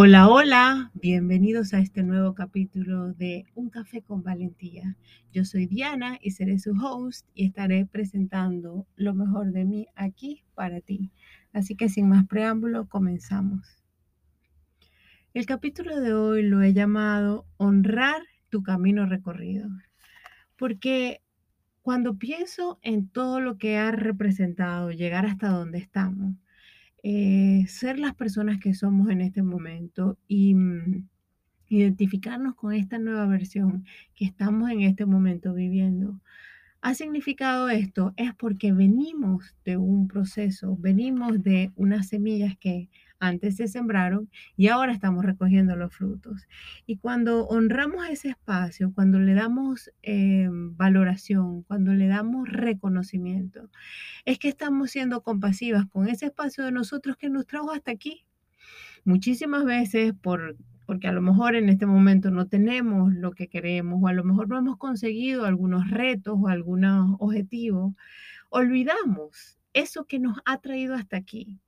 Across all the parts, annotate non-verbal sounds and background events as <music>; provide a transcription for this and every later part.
Hola, hola, bienvenidos a este nuevo capítulo de Un café con valentía. Yo soy Diana y seré su host y estaré presentando lo mejor de mí aquí para ti. Así que sin más preámbulo, comenzamos. El capítulo de hoy lo he llamado Honrar tu camino recorrido, porque cuando pienso en todo lo que ha representado llegar hasta donde estamos, eh, ser las personas que somos en este momento y mm, identificarnos con esta nueva versión que estamos en este momento viviendo. ¿Ha significado esto? Es porque venimos de un proceso, venimos de unas semillas que antes se sembraron y ahora estamos recogiendo los frutos. Y cuando honramos ese espacio, cuando le damos eh, valoración, cuando le damos reconocimiento, es que estamos siendo compasivas con ese espacio de nosotros que nos trajo hasta aquí. Muchísimas veces por porque a lo mejor en este momento no tenemos lo que queremos o a lo mejor no hemos conseguido algunos retos o algunos objetivos, olvidamos eso que nos ha traído hasta aquí.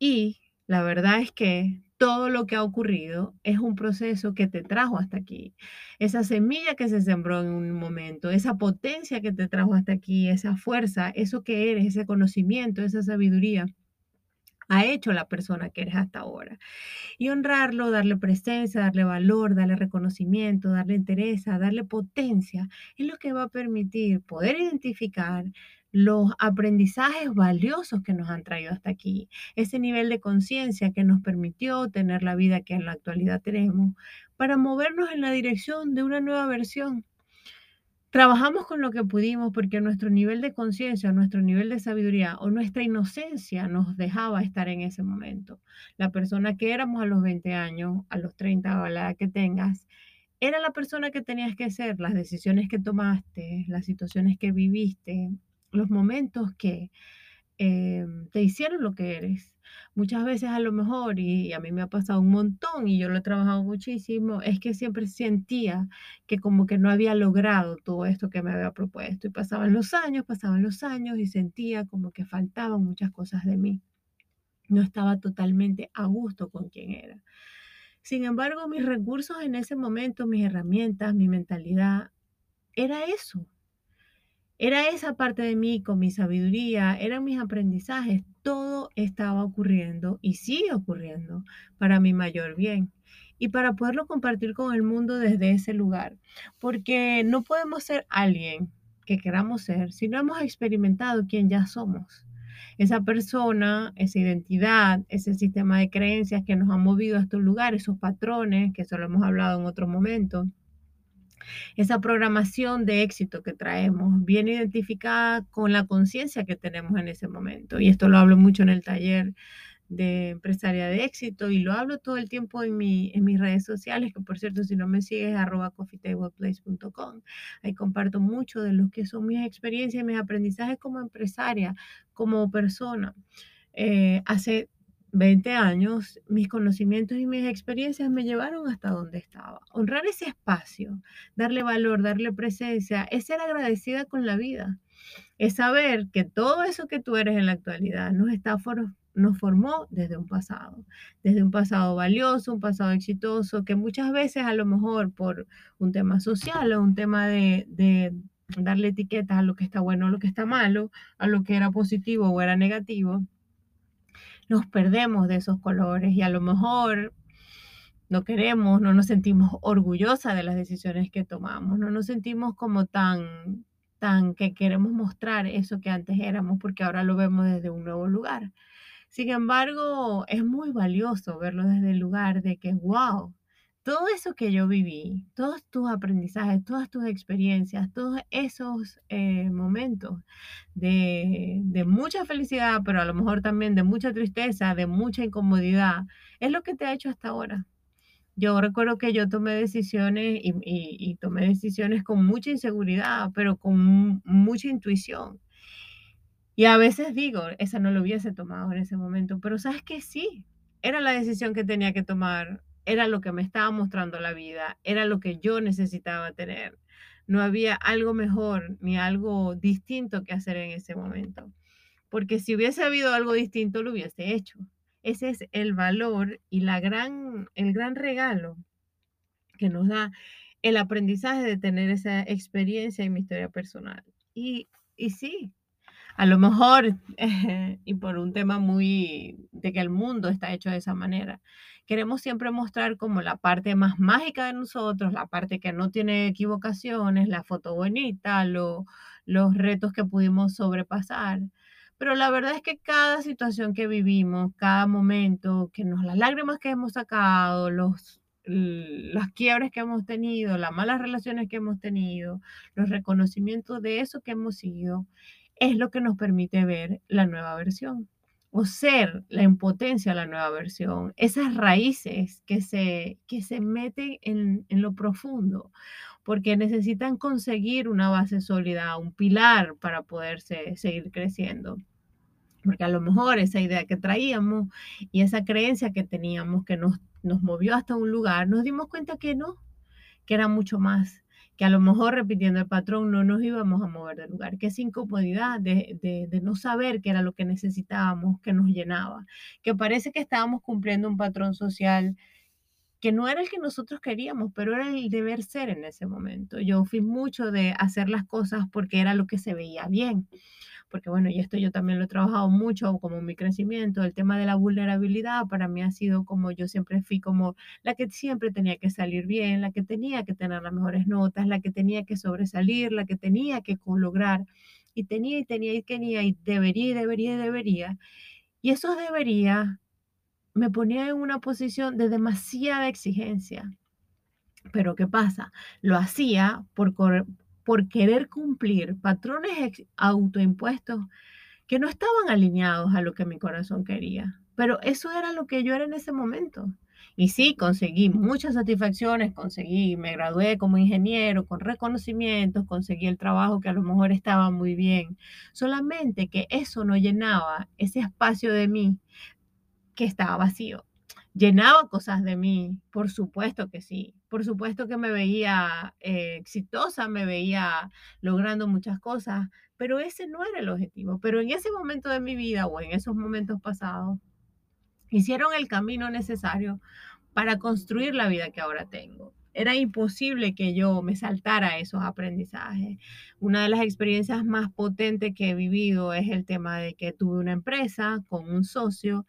Y la verdad es que todo lo que ha ocurrido es un proceso que te trajo hasta aquí. Esa semilla que se sembró en un momento, esa potencia que te trajo hasta aquí, esa fuerza, eso que eres, ese conocimiento, esa sabiduría, ha hecho la persona que eres hasta ahora. Y honrarlo, darle presencia, darle valor, darle reconocimiento, darle interés, darle potencia, es lo que va a permitir poder identificar los aprendizajes valiosos que nos han traído hasta aquí, ese nivel de conciencia que nos permitió tener la vida que en la actualidad tenemos, para movernos en la dirección de una nueva versión. Trabajamos con lo que pudimos porque nuestro nivel de conciencia, nuestro nivel de sabiduría o nuestra inocencia nos dejaba estar en ese momento. La persona que éramos a los 20 años, a los 30 o a la edad que tengas, era la persona que tenías que ser, las decisiones que tomaste, las situaciones que viviste, los momentos que em, te hicieron lo que eres. Muchas veces a lo mejor, y a mí me ha pasado un montón y yo lo he trabajado muchísimo, es que siempre sentía que como que no había logrado todo esto que me había propuesto. Y pasaban los años, pasaban los años y sentía como que faltaban muchas cosas de mí. No estaba totalmente a gusto con quien era. Sin embargo, mis recursos en ese momento, mis herramientas, mi mentalidad, era eso, era esa parte de mí con mi sabiduría, eran mis aprendizajes, todo estaba ocurriendo y sigue ocurriendo para mi mayor bien y para poderlo compartir con el mundo desde ese lugar, porque no podemos ser alguien que queramos ser si no hemos experimentado quién ya somos. Esa persona, esa identidad, ese sistema de creencias que nos ha movido a estos lugares, esos patrones, que eso lo hemos hablado en otro momento, esa programación de éxito que traemos viene identificada con la conciencia que tenemos en ese momento. Y esto lo hablo mucho en el taller de empresaria de éxito y lo hablo todo el tiempo en, mi, en mis redes sociales, que por cierto, si no me sigues, arroba coffeetableplace.com. Ahí comparto mucho de lo que son mis experiencias mis aprendizajes como empresaria, como persona. Eh, hace 20 años, mis conocimientos y mis experiencias me llevaron hasta donde estaba. Honrar ese espacio, darle valor, darle presencia, es ser agradecida con la vida. Es saber que todo eso que tú eres en la actualidad nos, está nos formó desde un pasado, desde un pasado valioso, un pasado exitoso, que muchas veces a lo mejor por un tema social o un tema de, de darle etiquetas a lo que está bueno o lo que está malo, a lo que era positivo o era negativo, nos perdemos de esos colores y a lo mejor no queremos, no nos sentimos orgullosas de las decisiones que tomamos, no nos sentimos como tan, tan que queremos mostrar eso que antes éramos porque ahora lo vemos desde un nuevo lugar. Sin embargo, es muy valioso verlo desde el lugar de que, wow, todo eso que yo viví, todos tus aprendizajes, todas tus experiencias, todos esos eh, momentos de, mucha felicidad, pero a lo mejor también de mucha tristeza, de mucha incomodidad, es lo que te ha hecho hasta ahora. Yo recuerdo que yo tomé decisiones y, y tomé decisiones con mucha inseguridad, pero con mucha intuición. Y a veces digo, esa no lo hubiese tomado en ese momento, pero sabes que sí, era la decisión que tenía que tomar era lo que me estaba mostrando la vida, era lo que yo necesitaba tener. No había algo mejor ni algo distinto que hacer en ese momento. Porque si hubiese habido algo distinto, lo hubiese hecho. Ese es el valor y la gran, el gran regalo que nos da el aprendizaje de tener esa experiencia en mi historia personal. Y, y sí, a lo mejor, <laughs> y por un tema muy de que el mundo está hecho de esa manera, queremos siempre mostrar como la parte más mágica de nosotros, la parte que no tiene equivocaciones, la foto bonita, lo- los retos que pudimos sobrepasar. Pero la verdad es que cada situación que vivimos, cada momento, que nos, las lágrimas que hemos sacado, los, las quiebres que hemos tenido, las malas relaciones que hemos tenido, los reconocimientos de eso que hemos sido, es lo que nos permite ver la nueva versión o ser la impotencia la nueva versión, esas raíces que se, que se meten en, en lo profundo, porque necesitan conseguir una base sólida, un pilar para poderse seguir creciendo. Porque a lo mejor esa idea que traíamos y esa creencia que teníamos que nos, nos movió hasta un lugar, nos dimos cuenta que no, que era mucho más, que a lo mejor repitiendo el patrón no nos íbamos a mover del lugar, que esa incomodidad de, no saber qué era lo que necesitábamos, que nos llenaba, que parece que estábamos cumpliendo un patrón social que no era el que nosotros queríamos, pero era el deber ser en ese momento. Yo fui mucho de hacer las cosas porque era lo que se veía bien porque bueno, y esto yo también lo he trabajado mucho como mi crecimiento, el tema de la vulnerabilidad para mí ha sido como yo siempre fui como la que siempre tenía que salir bien, la que tenía que tener las mejores notas, la que tenía que sobresalir, la que tenía que lograr y tenía y tenía y tenía y debería y debería y debería. Y esos debería me ponía en una posición de demasiada exigencia. Pero ¿qué pasa? Lo hacía por, por querer cumplir patrones autoimpuestos que no estaban alineados a lo que mi corazón quería. Pero eso era lo que yo era en ese momento. Y sí, conseguí muchas satisfacciones, conseguí, me gradué como ingeniero con reconocimientos, conseguí el trabajo que a lo mejor estaba muy bien. Solamente que eso no llenaba ese espacio de mí que estaba vacío. Llenaba cosas de mí, por supuesto que sí. Por supuesto que me veía eh, exitosa, me veía logrando muchas cosas, pero ese no era el objetivo. Pero en ese momento de mi vida o en esos momentos pasados, hicieron el camino necesario para construir la vida que ahora tengo. Era imposible que yo me saltara esos aprendizajes. Una de las experiencias más potentes que he vivido es el tema de que tuve una empresa con un socio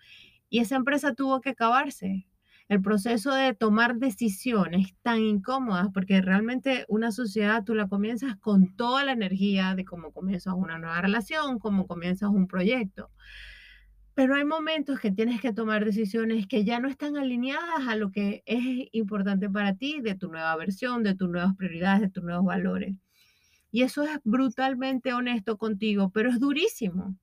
y esa empresa tuvo que acabarse. El proceso de tomar decisiones tan incómodas, porque realmente una sociedad tú la comienzas con toda la energía de cómo comienzas una nueva relación, cómo comienzas un proyecto. Pero hay momentos que tienes que tomar decisiones que ya no están alineadas a lo que es importante para ti, de tu nueva versión, de tus nuevas prioridades, de tus nuevos valores. Y eso es brutalmente honesto contigo, pero es durísimo.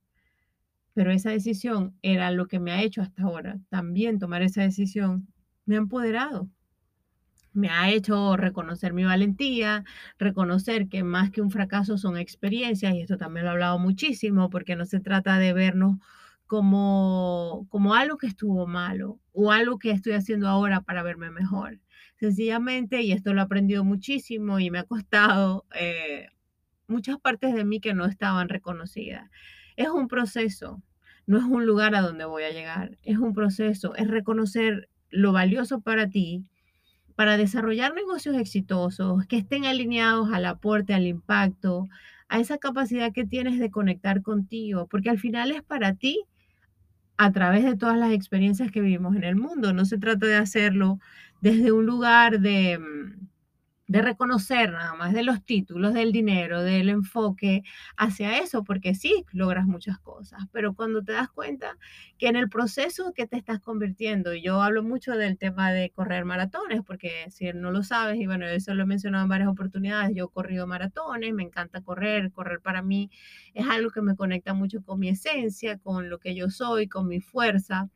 Pero esa decisión era lo que me ha hecho hasta ahora. También tomar esa decisión me ha empoderado, me ha hecho reconocer mi valentía, reconocer que más que un fracaso son experiencias, y esto también lo he hablado muchísimo, porque no se trata de vernos como, como algo que estuvo malo o algo que estoy haciendo ahora para verme mejor. Sencillamente, y esto lo he aprendido muchísimo y me ha costado eh, muchas partes de mí que no estaban reconocidas. Es un proceso, no es un lugar a donde voy a llegar, es un proceso, es reconocer lo valioso para ti, para desarrollar negocios exitosos, que estén alineados al aporte, al impacto, a esa capacidad que tienes de conectar contigo, porque al final es para ti a través de todas las experiencias que vivimos en el mundo. No se trata de hacerlo desde un lugar de, mm, de reconocer nada más, de los títulos, del dinero, del enfoque hacia eso, porque sí logras muchas cosas, pero cuando te das cuenta que en el proceso que te estás convirtiendo, y yo hablo mucho del tema de correr maratones, porque si no lo sabes, y bueno, eso lo he mencionado en varias oportunidades, yo he corrido maratones, me encanta correr, correr para mí es algo que me conecta mucho con mi esencia, con lo que yo soy, con mi fuerza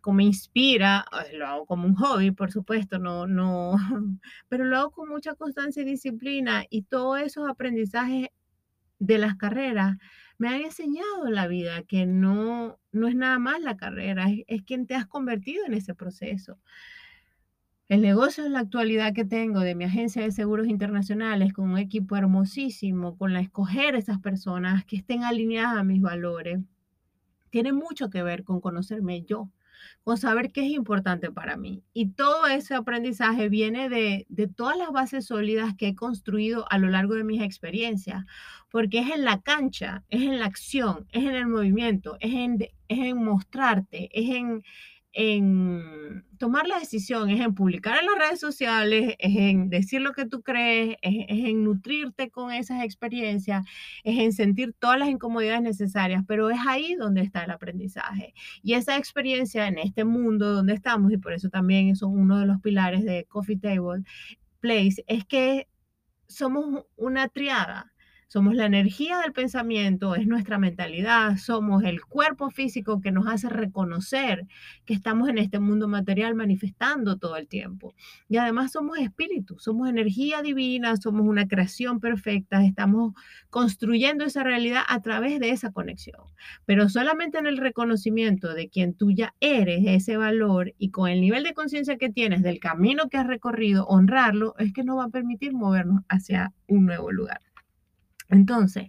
como inspira, eh, lo hago como un hobby, por supuesto, no, no, <laughs> pero lo hago con mucha constancia y disciplina y todos esos aprendizajes de las carreras me han enseñado en la vida que no, no es nada más la carrera, es, es quien te has convertido en ese proceso. El negocio en la actualidad que tengo de mi agencia de seguros internacionales con un equipo hermosísimo, con la escoger esas personas que estén alineadas a mis valores, tiene mucho que ver con conocerme yo con saber qué es importante para mí. Y todo ese aprendizaje viene de, de todas las bases sólidas que he construido a lo largo de mis experiencias, porque es en la cancha, es en la acción, es en el movimiento, es en, es en mostrarte, es en, en tomar la decisión, es en publicar en las redes sociales, es en decir lo que tú crees, es, en nutrirte con esas experiencias, es en sentir todas las incomodidades necesarias, pero es ahí donde está el aprendizaje. Y esa experiencia en este mundo donde estamos, y por eso también son uno de los pilares de Coffee Table Place, es que somos una triada somos la energía del pensamiento, es nuestra mentalidad, somos el cuerpo físico que nos hace reconocer que estamos en este mundo material manifestando todo el tiempo. Y además somos espíritu, somos energía divina, somos una creación perfecta, estamos construyendo esa realidad a través de esa conexión. Pero solamente en el reconocimiento de quien tú ya eres, ese valor y con el nivel de conciencia que tienes del camino que has recorrido, honrarlo, es que nos va a permitir movernos hacia un nuevo lugar. Entonces,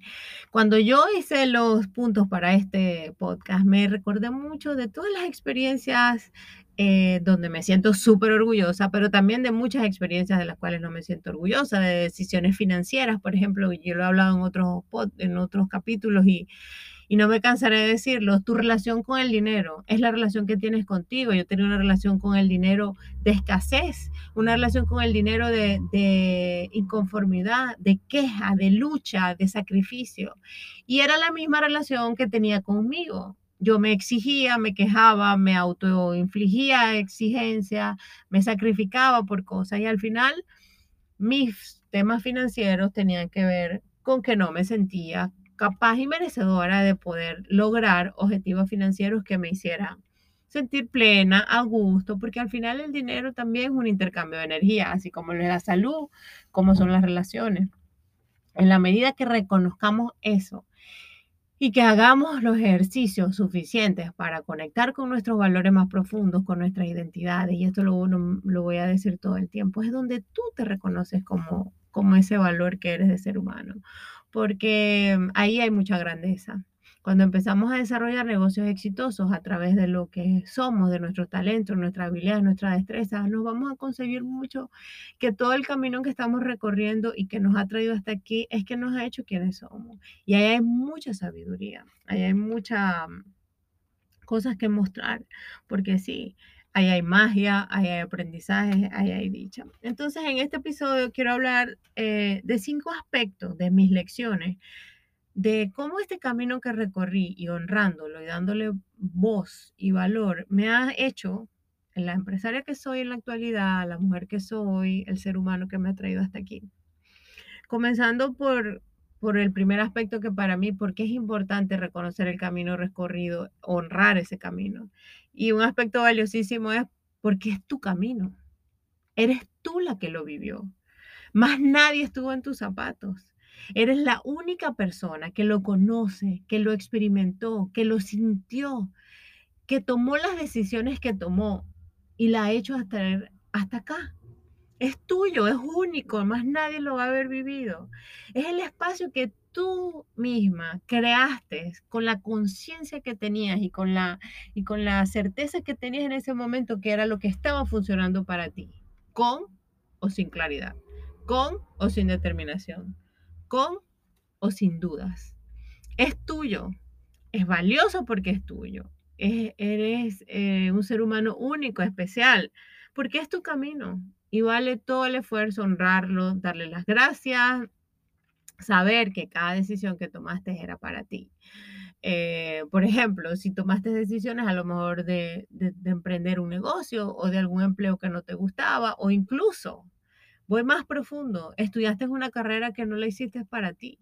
cuando yo hice los puntos para este podcast, me recordé mucho de todas las experiencias eh, donde me siento súper orgullosa, pero también de muchas experiencias de las cuales no me siento orgullosa, de decisiones financieras, por ejemplo, yo lo he hablado en otros, en otros capítulos y y no me cansaré de decirlo, tu relación con el dinero es la relación que tienes contigo. Yo tenía una relación con el dinero de escasez, una relación con el dinero de, de inconformidad, de queja, de lucha, de sacrificio. Y era la misma relación que tenía conmigo. Yo me exigía, me quejaba, me autoinfligía exigencia, me sacrificaba por cosas y al final mis temas financieros tenían que ver con que no me sentía capaz y merecedora de poder lograr objetivos financieros que me hicieran sentir plena, a gusto, porque al final el dinero también es un intercambio de energía, así como lo es la salud, como son las relaciones. En la medida que reconozcamos eso y que hagamos los ejercicios suficientes para conectar con nuestros valores más profundos, con nuestras identidades, y esto lo, lo voy a decir todo el tiempo, es donde tú te reconoces como, como ese valor que eres de ser humano porque ahí hay mucha grandeza. Cuando empezamos a desarrollar negocios exitosos a través de lo que somos, de nuestros talentos, nuestras habilidades, nuestras destrezas, nos vamos a conseguir mucho que todo el camino que estamos recorriendo y que nos ha traído hasta aquí es que nos ha hecho quienes somos. Y ahí hay mucha sabiduría, ahí hay muchas mm, cosas que mostrar, porque sí, ahí hay magia, ahí hay aprendizaje, ahí hay dicha. Entonces, en este episodio quiero hablar eh, de cinco aspectos de mis lecciones, de cómo este camino que recorrí y honrándolo y dándole voz y valor me ha hecho la empresaria que soy en la actualidad, la mujer que soy, el ser humano que me ha traído hasta aquí. Comenzando por por el primer aspecto que para mí, porque es importante reconocer el camino recorrido, honrar ese camino. Y un aspecto valiosísimo es porque es tu camino. Eres tú la que lo vivió. Más nadie estuvo en tus zapatos. Eres la única persona que lo conoce, que lo experimentó, que lo sintió, que tomó las decisiones que tomó y la ha hecho hasta, hasta acá. Es tuyo, es único, más nadie lo va a haber vivido. Es el espacio que tú misma creaste con la conciencia que tenías y con la y con la certeza que tenías en ese momento que era lo que estaba funcionando para ti, con o sin claridad, con o sin determinación, con o sin dudas. Es tuyo, es valioso porque es tuyo. eres eh, un ser humano único, especial, porque es tu camino, y vale todo el esfuerzo honrarlo, darle las gracias, saber que cada decisión que tomaste era para ti. Eh, por ejemplo, si tomaste decisiones a lo mejor de, de, emprender un negocio o de algún empleo que no te gustaba o incluso, voy más profundo, estudiaste una carrera que no la hiciste para ti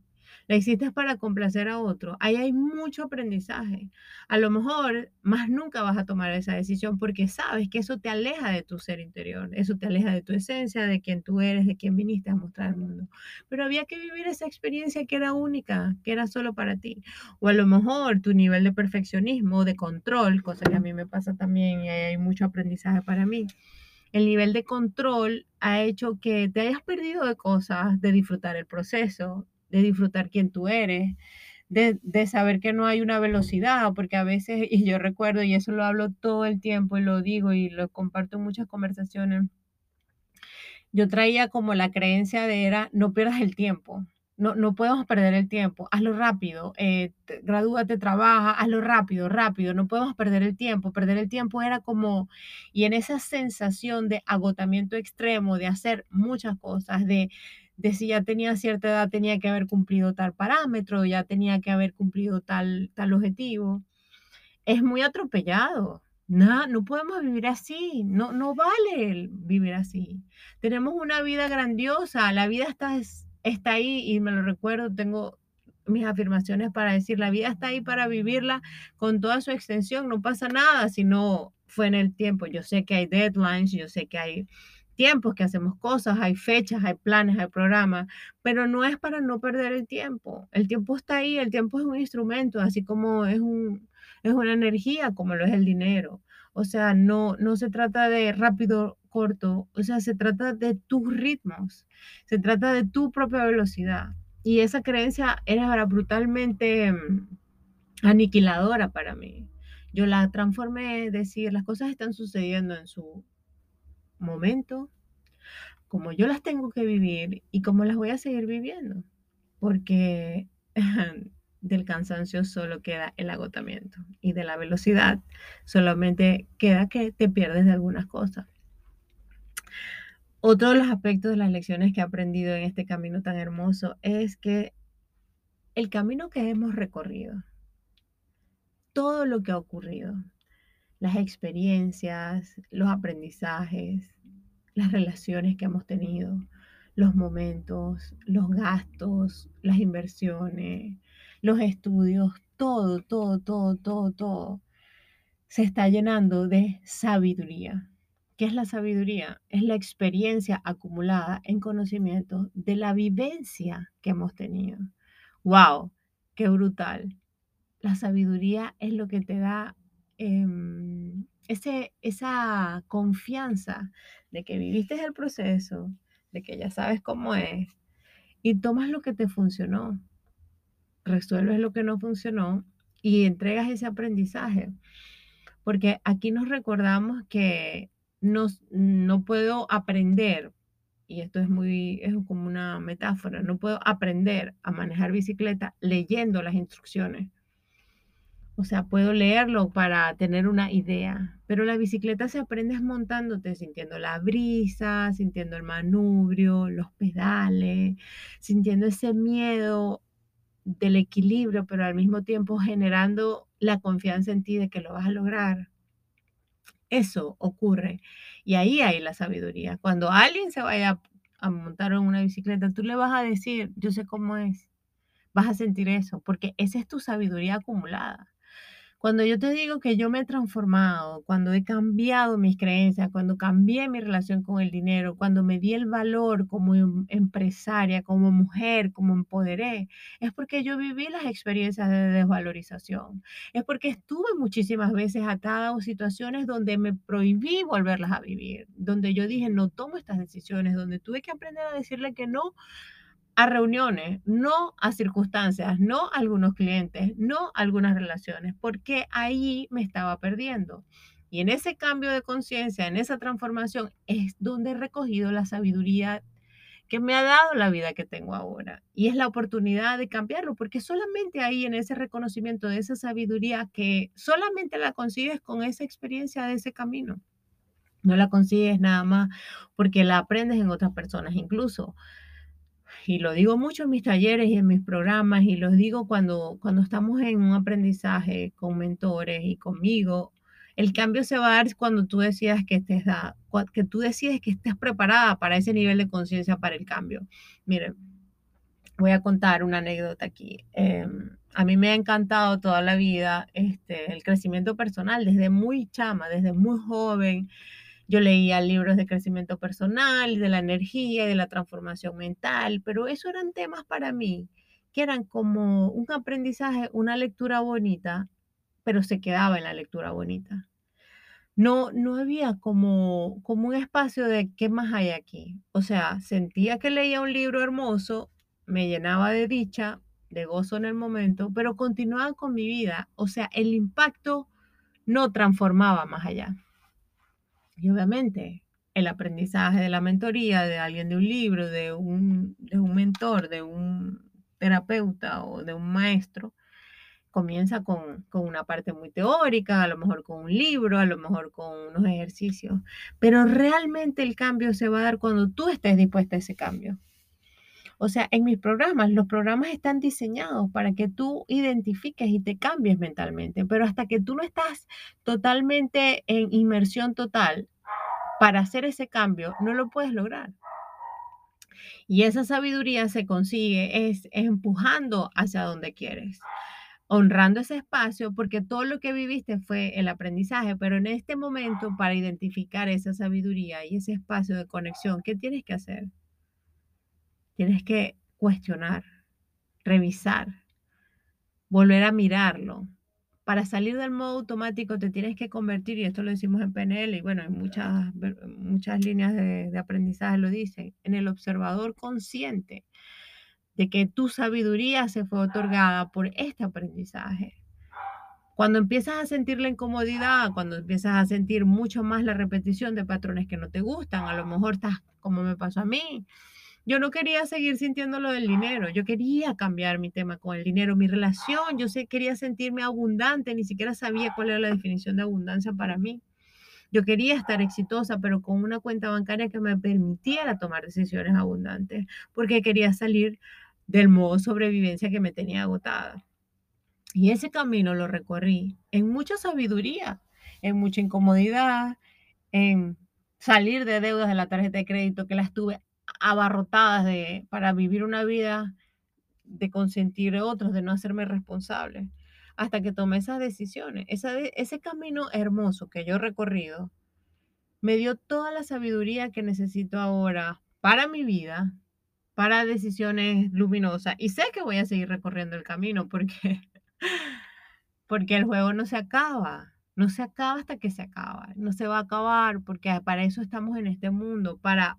la hiciste para complacer a otro, ahí hay mucho aprendizaje. A lo mejor más nunca vas a tomar esa decisión porque sabes que eso te aleja de tu ser interior, eso te aleja de tu esencia, de quién tú eres, de quién viniste a mostrar al mundo. Pero había que vivir esa experiencia que era única, que era solo para ti. O a lo mejor tu nivel de perfeccionismo, de control, cosa que a mí me pasa también y hay mucho aprendizaje para mí el nivel de control ha hecho que te hayas perdido de cosas, de disfrutar el proceso, de disfrutar quién tú eres, de, de, saber que no hay una velocidad, porque a veces, <laughs> y yo recuerdo, y eso lo hablo todo el tiempo y lo digo y lo comparto en muchas conversaciones, yo traía como la creencia de era, no pierdas el tiempo, no, no podemos perder el tiempo, hazlo rápido, eh, gradúate, trabaja, hazlo rápido, rápido, no podemos perder el tiempo. Perder el tiempo era como, y en esa sensación de agotamiento extremo, de hacer muchas cosas, de, de si ya tenía cierta edad, tenía que haber cumplido tal parámetro, ya tenía que haber cumplido tal, tal objetivo, es muy atropellado. No, no podemos vivir así, no, no vale vivir así. Tenemos una vida grandiosa, la vida está, está ahí y me lo recuerdo, tengo mis afirmaciones para decir, la vida está ahí para vivirla con toda su extensión, no pasa nada si no fue en el tiempo. Yo sé que hay deadlines, yo sé que hay tiempos que hacemos cosas, hay fechas, hay planes, hay programas, pero no es para no perder el tiempo. El tiempo está ahí, el tiempo es un instrumento, así como es, un, es una energía, como lo es el dinero. O sea, no, no se trata de rápido, corto, o sea, se trata de tus ritmos, se trata de tu propia velocidad. Y esa creencia era brutalmente mm, aniquiladora para mí. Yo la transformé, decir, las cosas están sucediendo en su momento, como yo las tengo que vivir y como las voy a seguir viviendo, porque <laughs> del cansancio solo queda el agotamiento y de la velocidad solamente queda que te pierdes de algunas cosas. Otro de los aspectos de las lecciones que he aprendido en este camino tan hermoso es que el camino que hemos recorrido, todo lo que ha ocurrido, las experiencias, los aprendizajes, las relaciones que hemos tenido, los momentos, los gastos, las inversiones, los estudios, todo, todo, todo, todo, todo, se está llenando de sabiduría. ¿Qué es la sabiduría? Es la experiencia acumulada en conocimiento de la vivencia que hemos tenido. ¡Wow! ¡Qué brutal! La sabiduría es lo que te da Em, ese, esa confianza de que viviste el proceso, de que ya sabes cómo es, y tomas lo que te funcionó, resuelves lo que no funcionó y entregas ese aprendizaje. Porque aquí nos recordamos que no puedo aprender, y esto es muy, es como una metáfora, no puedo aprender a manejar bicicleta leyendo las instrucciones. O sea, puedo leerlo para tener una idea, pero la bicicleta se aprende montándote, sintiendo la brisa, sintiendo el manubrio, los pedales, sintiendo ese miedo del equilibrio, pero al mismo tiempo generando la confianza en ti de que lo vas a lograr. Eso ocurre. Y ahí hay la sabiduría. Cuando alguien se vaya a montar en una bicicleta, tú le vas a decir, yo sé cómo es. Vas a sentir eso, porque esa es tu sabiduría acumulada. Cuando yo te digo que yo me he transformado, cuando he cambiado mis creencias, cuando cambié mi relación con el dinero, cuando me di el valor como em, empresaria, como mujer, como empoderé, es porque yo viví las experiencias de desvalorización. Es porque estuve muchísimas veces atada a situaciones donde me prohibí volverlas a vivir, donde yo dije, no tomo estas decisiones, donde tuve que aprender a decirle que no a reuniones, no a circunstancias, no a algunos clientes, no a algunas relaciones, porque ahí me estaba perdiendo. Y en ese cambio de conciencia, en esa transformación, es donde he recogido la sabiduría que me ha dado la vida que tengo ahora. Y es la oportunidad de cambiarlo, porque solamente ahí, en ese reconocimiento de esa sabiduría que solamente la consigues con esa experiencia de ese camino. No la consigues nada más porque la aprendes en otras personas. Incluso y lo digo mucho en mis talleres y en mis programas, y lo digo cuando, cuando estamos en un aprendizaje con mentores y conmigo, el cambio se va a dar cuando tú decidas que estés, da, que tú decides que estés preparada para ese nivel de conciencia para el cambio. Miren, voy a contar una anécdota aquí. Em, a mí me ha encantado toda la vida este, el crecimiento personal, desde muy chama, desde muy joven. Yo leía libros de crecimiento personal, de la energía, de la transformación mental, pero eso eran temas para mí que eran como un aprendizaje, una lectura bonita, pero se quedaba en la lectura bonita. No, no había como, como un espacio de qué más hay aquí. O sea, sentía que leía un libro hermoso, me llenaba de dicha, de gozo en el momento, pero continuaba con mi vida. O sea, el impacto no transformaba más allá. Y obviamente el aprendizaje de la mentoría, de alguien de un libro, de un, de un mentor, de un terapeuta o de un maestro, comienza con, con, una parte muy teórica, a lo mejor con un libro, a lo mejor con unos ejercicios, pero realmente el cambio se va a dar cuando tú estés dispuesta a ese cambio. O sea, en mis programas, los programas están diseñados para que tú identifiques y te cambies mentalmente, pero hasta que tú no estás totalmente en inmersión total para hacer ese cambio, no lo puedes lograr. Y esa sabiduría se consigue es, empujando hacia donde quieres, honrando ese espacio, porque todo lo que viviste fue el aprendizaje, pero en este momento, para identificar esa sabiduría y ese espacio de conexión, ¿qué tienes que hacer? Tienes que cuestionar, revisar, volver a mirarlo. Para salir del modo automático te tienes que convertir, y esto lo decimos en PNL, y bueno, en muchas, muchas líneas de, de aprendizaje lo dicen, en el observador consciente de que tu sabiduría se fue otorgada por este aprendizaje. Cuando empiezas a sentir la incomodidad, cuando empiezas a sentir mucho más la repetición de patrones que no te gustan, a lo mejor estás como me pasó a mí, yo no quería seguir sintiendo lo del dinero, yo quería cambiar mi tema con el dinero, mi relación, yo sé, quería sentirme abundante, ni siquiera sabía cuál era la definición de abundancia para mí. Yo quería estar exitosa, pero con una cuenta bancaria que me permitiera tomar decisiones abundantes, porque quería salir del modo sobrevivencia que me tenía agotada. Y ese camino lo recorrí en mucha sabiduría, en mucha incomodidad, en salir de deudas de la tarjeta de crédito que las tuve abarrotadas de, para vivir una vida de consentir a otros, de no hacerme responsable, hasta que tomé esas decisiones. ese camino hermoso que yo he recorrido me dio toda la sabiduría que necesito ahora para mi vida, para decisiones luminosas. Y sé que voy a seguir recorriendo el camino porque, <laughs> porque el juego no se acaba. No se acaba hasta que se acaba. No se va a acabar porque para eso estamos en este mundo, para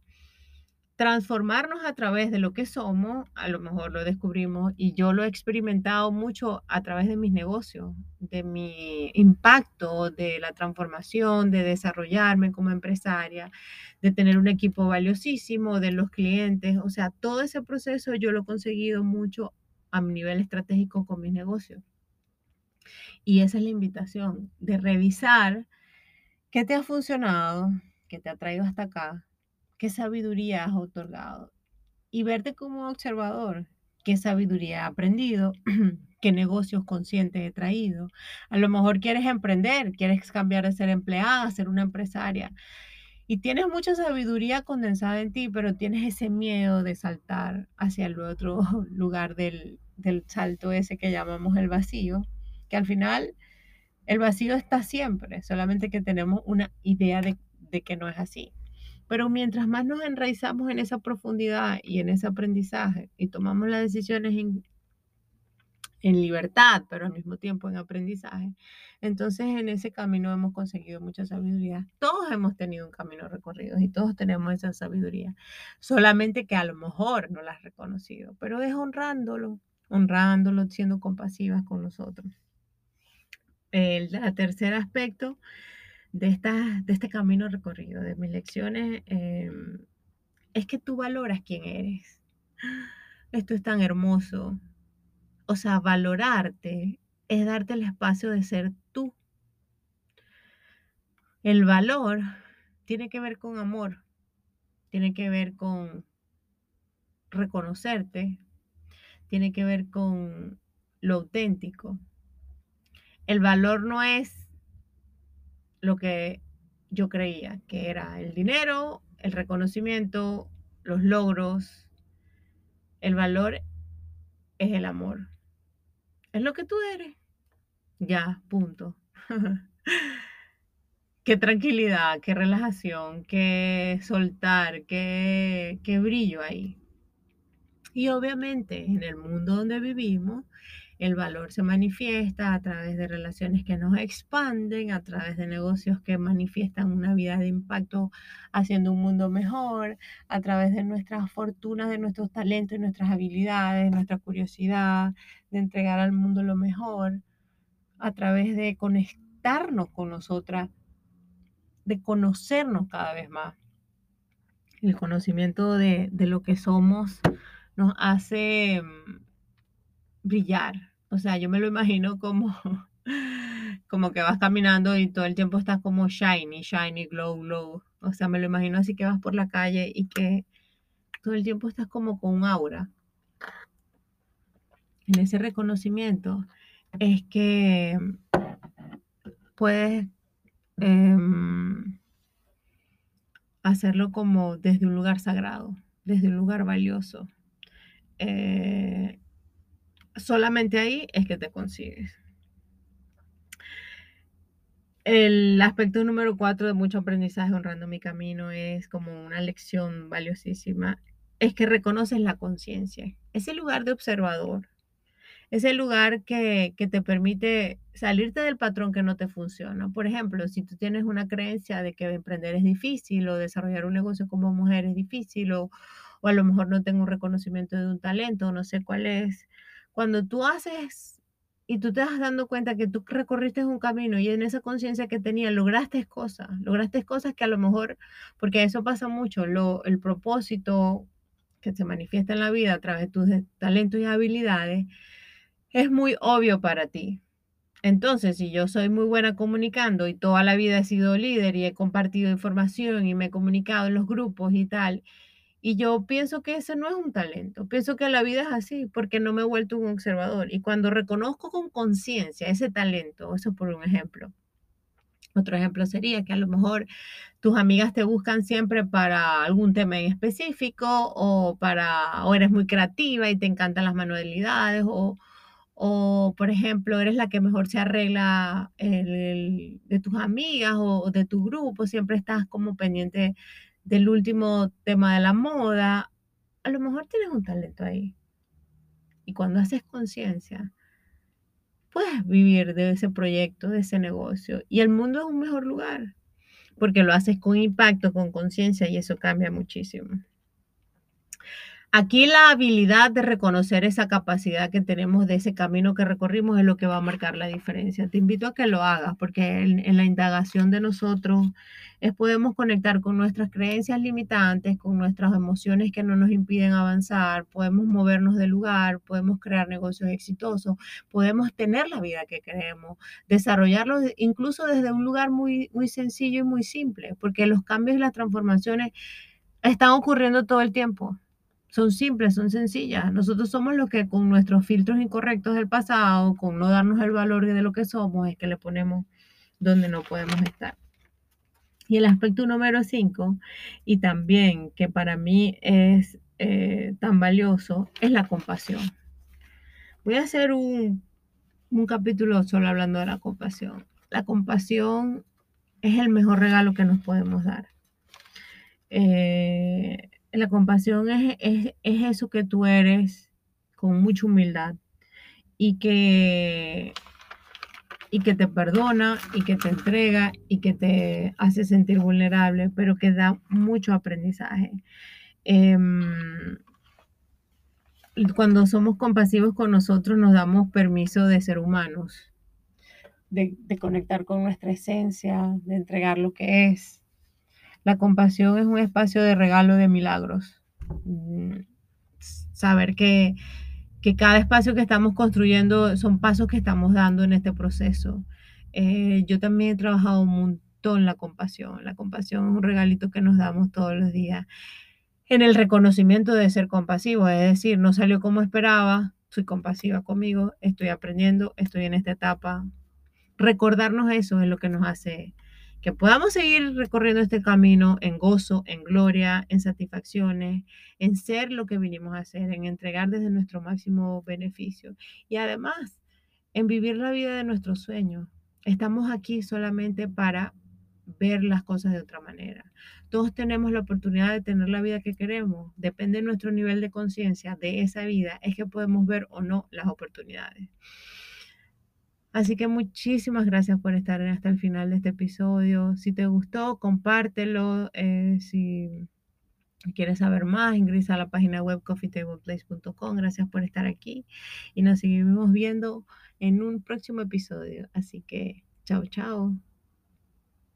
transformarnos a través de lo que somos, a lo mejor lo descubrimos y yo lo he experimentado mucho a través de mis negocios, de mi impacto, de la transformación, de desarrollarme como empresaria, de tener un equipo valiosísimo, de los clientes, o sea, todo ese proceso yo lo he conseguido mucho a mi nivel estratégico con mis negocios. Y esa es la invitación, de revisar qué te ha funcionado, qué te ha traído hasta acá, qué sabiduría has otorgado y verte como observador, qué sabiduría he aprendido, <clears throat> qué negocios conscientes he traído. A lo mejor quieres emprender, quieres cambiar de ser empleada a ser una empresaria y tienes mucha sabiduría condensada en ti, pero tienes ese miedo de saltar hacia el otro <laughs> lugar del, del salto ese que llamamos el vacío, que al final el vacío está siempre, solamente que tenemos una idea de, de que no es así. Pero mientras más nos enraizamos en esa profundidad y en ese aprendizaje y tomamos las decisiones en, en libertad, pero al mismo tiempo en aprendizaje, entonces en ese camino hemos conseguido mucha sabiduría. Todos hemos tenido un camino recorrido y todos tenemos esa sabiduría, solamente que a lo mejor no la has reconocido, pero es honrándolo, honrándolo, siendo compasivas con nosotros. El, el tercer aspecto de, esta, de este camino recorrido, de mis lecciones, em, es que tú valoras quién eres. Esto es tan hermoso. O sea, valorarte es darte el espacio de ser tú. El valor tiene que ver con amor, tiene que ver con reconocerte, tiene que ver con lo auténtico. El valor no es lo que yo creía que era el dinero, el reconocimiento, los logros. El valor es el amor. Es lo que tú eres. Ya, punto. <laughs> qué tranquilidad, qué relajación, qué soltar, qué, qué brillo ahí. Y obviamente en el mundo donde vivimos, El valor se manifiesta a través de relaciones que nos expanden, a través de negocios que manifiestan una vida de impacto haciendo un mundo mejor, a través de nuestras fortunas, de nuestros talentos, nuestras habilidades, nuestra curiosidad, de entregar al mundo lo mejor, a través de conectarnos con nosotras, de conocernos cada vez más. El conocimiento de, de lo que somos nos hace mm, brillar. O sea, yo me lo imagino como, <laughs> como que vas caminando y todo el tiempo estás como shiny, shiny, glow, glow. O sea, me lo imagino así que vas por la calle y que todo el tiempo estás como con aura. En ese reconocimiento es que puedes em, hacerlo como desde un lugar sagrado, desde un lugar valioso. Eh, solamente ahí es que te consigues. El aspecto número cuatro de mucho aprendizaje honrando mi camino es como una lección valiosísima, es que reconoces la conciencia, ese lugar de observador, ese lugar que, que, te permite salirte del patrón que no te funciona. Por ejemplo, si tú tienes una creencia de que emprender es difícil o desarrollar un negocio como mujer es difícil o, o a lo mejor no tengo un reconocimiento de un talento, no sé cuál es, cuando tú haces y tú te vas dando cuenta que tú recorriste un camino y en esa conciencia que tenías lograste cosas, lograste cosas que a lo mejor, porque eso pasa mucho, lo, el propósito que se manifiesta en la vida a través de tus talentos y habilidades es muy obvio para ti. Entonces, si yo soy muy buena comunicando y toda la vida he sido líder y he compartido información y me he comunicado en los grupos y tal, y yo pienso que ese no es un talento, pienso que la vida es así porque no me he vuelto un observador. Y cuando reconozco con conciencia ese talento, eso por un ejemplo. Otro ejemplo sería que a lo mejor tus amigas te buscan siempre para algún tema en específico o para o eres muy creativa y te encantan las manualidades o, o por ejemplo eres la que mejor se arregla de tus amigas o de tu grupo, siempre estás como pendiente del último tema de la moda, a lo mejor tienes un talento ahí. Y cuando haces conciencia, puedes vivir de ese proyecto, de ese negocio. Y el mundo es un mejor lugar, porque lo haces con impacto, con conciencia, y eso cambia muchísimo. Aquí la habilidad de reconocer esa capacidad que tenemos de ese camino que recorrimos es lo que va a marcar la diferencia. Te invito a que lo hagas porque en, la indagación de nosotros es podemos conectar con nuestras creencias limitantes, con nuestras emociones que no nos impiden avanzar, podemos movernos de lugar, podemos crear negocios exitosos, podemos tener la vida que queremos, desarrollarlo incluso desde un lugar muy, muy sencillo y muy simple, porque los cambios y las transformaciones están ocurriendo todo el tiempo son simples, son sencillas. Nosotros somos los que con nuestros filtros incorrectos del pasado, con no darnos el valor de lo que somos, es que le ponemos donde no podemos estar. Y el aspecto número 5, y también que para mí es eh, tan valioso, es la compasión. Voy a hacer un, un capítulo solo hablando de la compasión. La compasión es el mejor regalo que nos podemos dar. Eh, la compasión es, eso que tú eres con mucha humildad y que, y que te perdona y que te entrega y que te hace sentir vulnerable, pero que da mucho aprendizaje. Em, cuando somos compasivos con nosotros nos damos permiso de ser humanos, de conectar con nuestra esencia, de entregar lo que es, la compasión es un espacio de regalo de milagros. Mm, saber que, cada espacio que estamos construyendo son pasos que estamos dando en este proceso. Eh, yo también he trabajado un montón la compasión. La compasión es un regalito que nos damos todos los días. En el reconocimiento de ser compasivo, es decir, no salió como esperaba, soy compasiva conmigo, estoy aprendiendo, estoy en esta etapa. Recordarnos eso es lo que nos hace que podamos seguir recorriendo este camino en gozo, en gloria, en satisfacciones, en ser lo que vinimos a hacer, en entregar desde nuestro máximo beneficio y además en vivir la vida de nuestros sueños. Estamos aquí solamente para ver las cosas de otra manera. Todos tenemos la oportunidad de tener la vida que queremos. Depende de nuestro nivel de conciencia de esa vida, es que podemos ver o no las oportunidades. Así que muchísimas gracias por estar hasta el final de este episodio. Si te gustó, compártelo. Eh, si quieres saber más, ingresa a la página web coffeetableplace.com. Gracias por estar aquí y nos seguimos viendo en un próximo episodio. Así que, chao, chao.